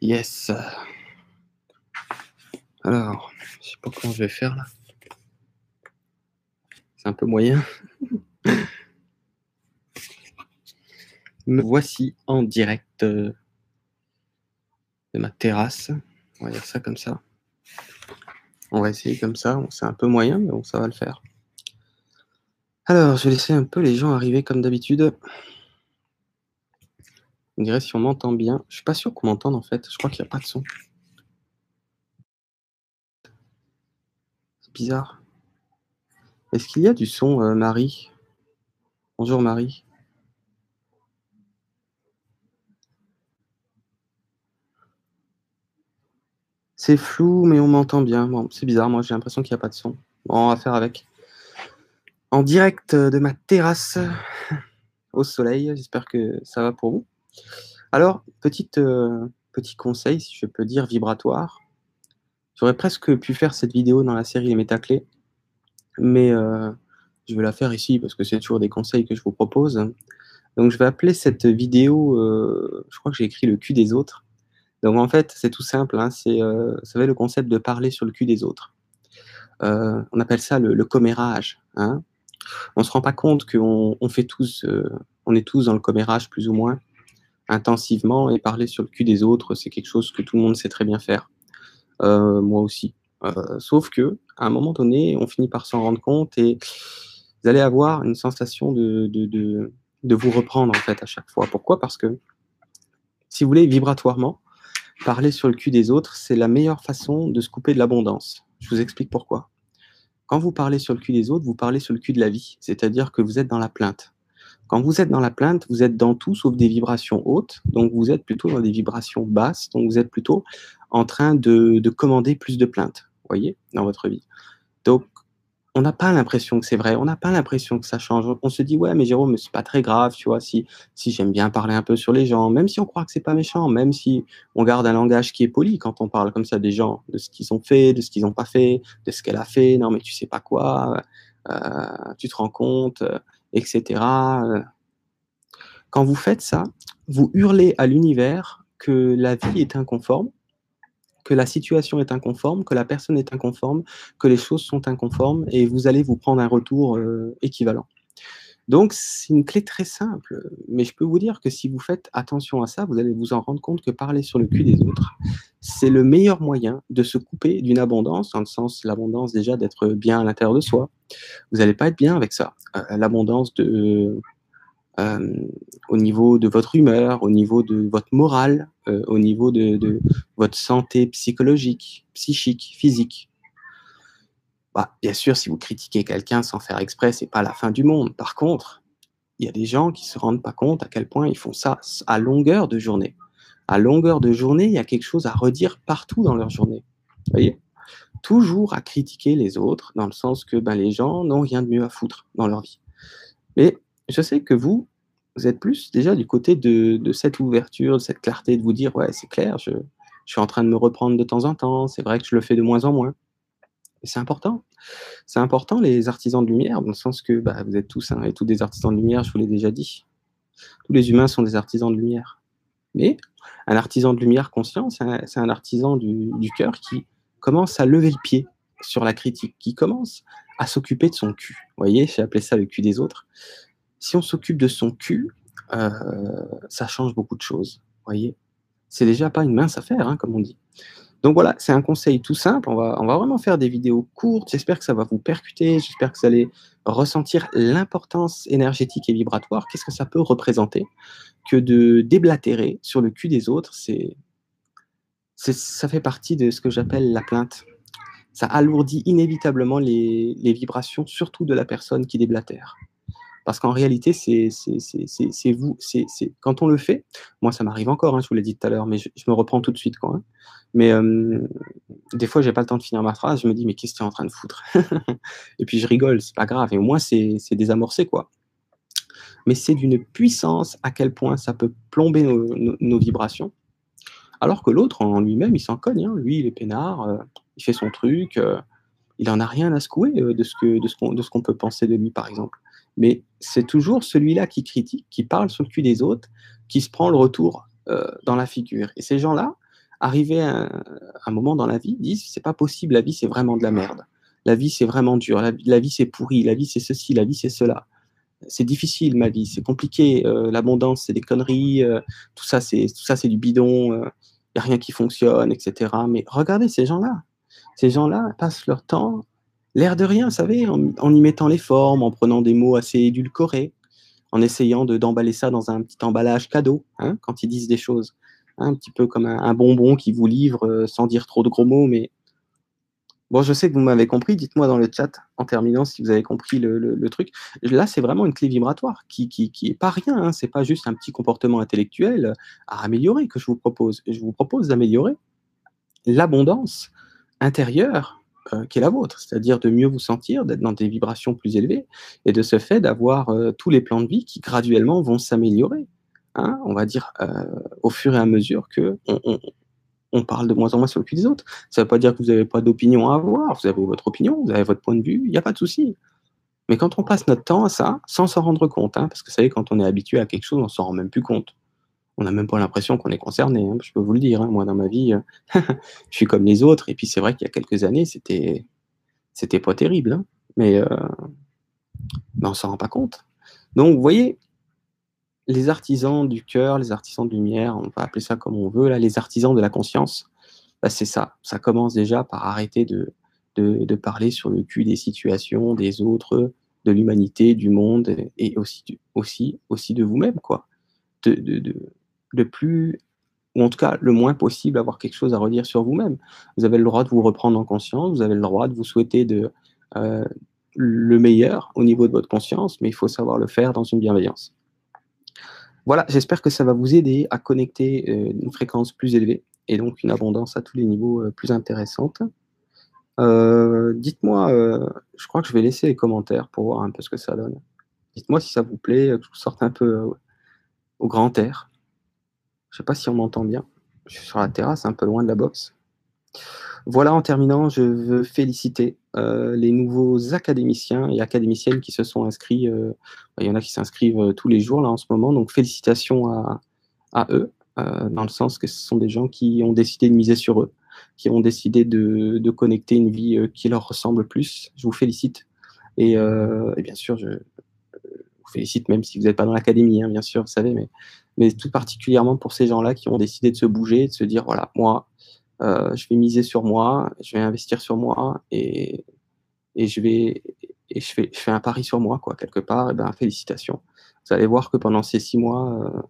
Yes. Alors, je sais pas comment je vais faire là. C'est un peu moyen. Me voici en direct euh, de ma terrasse. On va dire ça comme ça. On va essayer comme ça. C'est un peu moyen, mais bon, ça va le faire. Alors, je vais laisser un peu les gens arriver comme d'habitude. On dirait si on m'entend bien. Je suis pas sûr qu'on m'entende en fait. Je crois qu'il n'y a pas de son. C'est bizarre. Est-ce qu'il y a du son, euh, Marie? Bonjour Marie. C'est flou, mais on m'entend bien. Bon, c'est bizarre, moi j'ai l'impression qu'il n'y a pas de son. Bon, on va faire avec. En direct de ma terrasse au soleil, j'espère que ça va pour vous. Alors, euh, petit conseil, si je peux dire, vibratoire. J'aurais presque pu faire cette vidéo dans la série Les métaclés, mais euh, je vais la faire ici parce que c'est toujours des conseils que je vous propose. Donc, je vais appeler cette vidéo, euh, je crois que j'ai écrit le cul des autres. Donc, en fait, c'est tout simple. Hein, c'est, vous le concept de parler sur le cul des autres. on appelle ça le, commérage. Hein. On se rend pas compte qu'on on fait tous, on est tous dans le commérage plus ou moins intensivement et parler sur le cul des autres, c'est quelque chose que tout le monde sait très bien faire. Euh, moi aussi. Euh, sauf que, à un moment donné, on finit par s'en rendre compte et vous allez avoir une sensation de, de, de, de, vous reprendre en fait à chaque fois. Pourquoi? Parce que, si vous voulez, vibratoirement, parler sur le cul des autres, c'est la meilleure façon de se couper de l'abondance. Je vous explique pourquoi. Quand vous parlez sur le cul des autres, vous parlez sur le cul de la vie, c'est-à-dire que vous êtes dans la plainte. Quand vous êtes dans la plainte, vous êtes dans tout sauf des vibrations hautes, donc vous êtes plutôt dans des vibrations basses, donc vous êtes plutôt en train de, commander plus de plaintes, voyez, dans votre vie. Donc, on n'a pas l'impression que c'est vrai, on n'a pas l'impression que ça change. On se dit, ouais, mais Jérôme, c'est pas très grave, tu vois, si, si j'aime bien parler un peu sur les gens, même si on croit que c'est pas méchant, même si on garde un langage qui est poli quand on parle comme ça des gens, de ce qu'ils ont fait, de ce qu'ils n'ont pas fait, de ce qu'elle a fait, non, mais tu sais pas quoi, euh, tu te rends compte, etc. Quand vous faites ça, vous hurlez à l'univers que la vie est inconforme, que la situation est inconforme, que la personne est inconforme, que les choses sont inconformes, et vous allez vous prendre un retour euh, équivalent. Donc, c'est une clé très simple, mais je peux vous dire que si vous faites attention à ça, vous allez vous en rendre compte que parler sur le cul des autres, c'est le meilleur moyen de se couper d'une abondance, dans le sens l'abondance déjà d'être bien à l'intérieur de soi. Vous n'allez pas être bien avec ça. L'abondance euh, au niveau de votre humeur, au niveau de votre morale, euh, au niveau de, votre santé psychologique, psychique, physique. Bah, bien sûr, si vous critiquez quelqu'un sans faire exprès, c'est pas la fin du monde. Par contre, il y a des gens qui se rendent pas compte à quel point ils font ça à longueur de journée. À longueur de journée, il y a quelque chose à redire partout dans leur journée. Voyez? Toujours à critiquer les autres, dans le sens que ben, les gens n'ont rien de mieux à foutre dans leur vie. Mais je sais que vous, vous êtes plus déjà du côté de, cette ouverture, de cette clarté, de vous dire, ouais, c'est clair, je, je suis en train de me reprendre de temps en temps, c'est vrai que je le fais de moins en moins c'est important. C'est important, les artisans de lumière, dans le sens que bah, vous êtes tous hein, et tous des artisans de lumière, je vous l'ai déjà dit. Tous les humains sont des artisans de lumière. Mais un artisan de lumière conscient, c'est un, artisan du, cœur qui commence à lever le pied sur la critique, qui commence à s'occuper de son cul. Vous voyez, j'ai appelé ça le cul des autres. Si on s'occupe de son cul, euh, ça change beaucoup de choses. Vous voyez, c'est déjà pas une mince affaire, hein, comme on dit. Donc voilà, c'est un conseil tout simple. On va, on vraiment faire des vidéos courtes. J'espère que ça va vous percuter. J'espère que vous allez ressentir l'importance énergétique et vibratoire. Qu'est-ce que ça peut représenter que de déblatérer sur le cul des autres? C'est, ça fait partie de ce que j'appelle la plainte. Ça alourdit inévitablement les, vibrations, surtout de la personne qui déblatère. Parce qu'en réalité, c'est vous, quand on le fait, moi ça m'arrive encore, hein, je vous l'ai dit tout à l'heure, mais je, me reprends tout de suite. Hein. Mais euh, des fois, j'ai pas le temps de finir ma phrase, je me dis, mais qu'est-ce que tu es en train de foutre? Et puis je rigole, c'est pas grave, et au moins c'est désamorcé. Mais c'est d'une puissance à quel point ça peut plomber nos, vibrations. Alors que l'autre, en lui-même, il s'en cogne. Hein. Lui, il est peinard, euh, il fait son truc, euh, il en a rien à secouer de ce qu'on peut penser de lui, par exemple mais c'est toujours celui-là qui critique, qui parle sur le cul des autres, qui se prend le retour euh, dans la figure. Et ces gens-là, arriver à un, moment dans la vie, disent c'est pas possible, la vie c'est vraiment de la merde. La vie c'est vraiment dur, la, vie c'est pourri, la vie c'est ceci, la vie c'est cela. C'est difficile ma vie, c'est compliqué, euh, l'abondance c'est des conneries, euh, tout ça c'est tout ça c'est du bidon, il n'y a rien qui fonctionne, etc. Mais regardez ces gens-là, ces gens-là passent leur temps, l'air de rien, vous savez, en, y mettant les formes, en prenant des mots assez édulcorés, en essayant de d'emballer ça dans un petit emballage cadeau, hein, quand ils disent des choses un petit peu comme un, bonbon qui vous livre euh, sans dire trop de gros mots, mais bon, je sais que vous m'avez compris. Dites-moi dans le chat en terminant si vous avez compris le, truc. Là, c'est vraiment une clé vibratoire qui, qui, est pas rien. Hein. C'est pas juste un petit comportement intellectuel à améliorer que je vous propose. Je vous propose d'améliorer l'abondance intérieure euh, qui est la vôtre, c'est-à-dire de mieux vous sentir, d'être dans des vibrations plus élevées, et de ce fait d'avoir euh, tous les plans de vie qui graduellement vont s'améliorer. Hein, on va dire, euh, au fur et à mesure que parle de moins en moins sur le cul des autres. Ça ne veut pas dire que vous n'avez pas d'opinion à avoir, vous avez votre opinion, vous avez votre point de vue, il n'y a pas de souci. Mais quand on passe notre temps à ça, sans s'en rendre compte, hein, parce que vous savez, quand on est habitué à quelque chose, on s'en rend même plus compte. On n'a même pas l'impression qu'on est concerné, hein, je peux vous le dire. moi, dans ma vie, euh, je suis comme les autres. Et puis, c'est vrai qu'il y a quelques années, c'était, c'était pas terrible. mais, euh, mais on s'en rend pas compte. Donc, vous voyez, les artisans du cœur, les artisans de lumière, on va appeler ça comme on veut, là, les artisans de la conscience, bah, c'est ça. Ça commence déjà par arrêter de, parler sur le cul des situations, des autres, de l'humanité, du monde, et aussi, aussi, aussi de vous-même, quoi. De, de, plus, ou en tout cas le moins possible, avoir quelque chose à redire sur vous-même. Vous avez le droit de vous reprendre en conscience, vous avez le droit de vous souhaiter euh, le meilleur au niveau de votre conscience, mais il faut savoir le faire dans une bienveillance. Voilà, j'espère que ça va vous aider à connecter euh, une fréquence plus élevée et donc une abondance à tous les niveaux euh, plus intéressante. Euh, dites-moi, je crois que je vais laisser les commentaires pour voir un peu ce que ça donne. Dites-moi si ça vous plaît, que je sorte un peu au grand air. Je ne sais pas si on m'entend bien. Je suis sur la terrasse, un peu loin de la boxe. Voilà, en terminant, je veux féliciter euh, les nouveaux académiciens et académiciennes qui se sont inscrits. Euh, il y en a qui s'inscrivent euh, tous les jours là en ce moment, donc félicitations à, eux, dans le sens que ce sont des gens qui ont décidé de miser sur eux, qui ont décidé de, connecter une vie qui leur ressemble plus. Je vous félicite. Et, bien sûr, je, vous félicite même si vous n'êtes pas dans l'académie, hein, bien sûr, vous savez, mais, mais tout particulièrement pour ces gens-là qui ont décidé de se bouger, de se dire, voilà, moi, euh, je vais miser sur moi, je vais investir sur moi et, je vais et fais, un pari sur moi quoi quelque part. Et eh ben félicitations. Vous allez voir que pendant ces six mois, euh,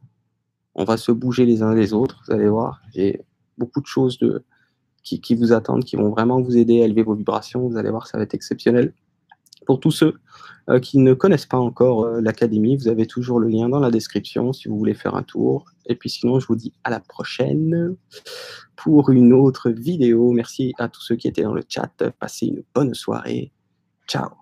on va se bouger les uns les autres. Vous allez voir, j'ai beaucoup de choses qui, qui, vous attendent, qui vont vraiment vous aider à élever vos vibrations. Vous allez voir, ça va être exceptionnel. Pour tous ceux euh, qui ne connaissent pas encore l'académie, vous avez toujours le lien dans la description si vous voulez faire un tour. Et puis sinon, je vous dis à la prochaine pour une autre vidéo. Merci à tous ceux qui étaient dans le chat. Passez une bonne soirée. Ciao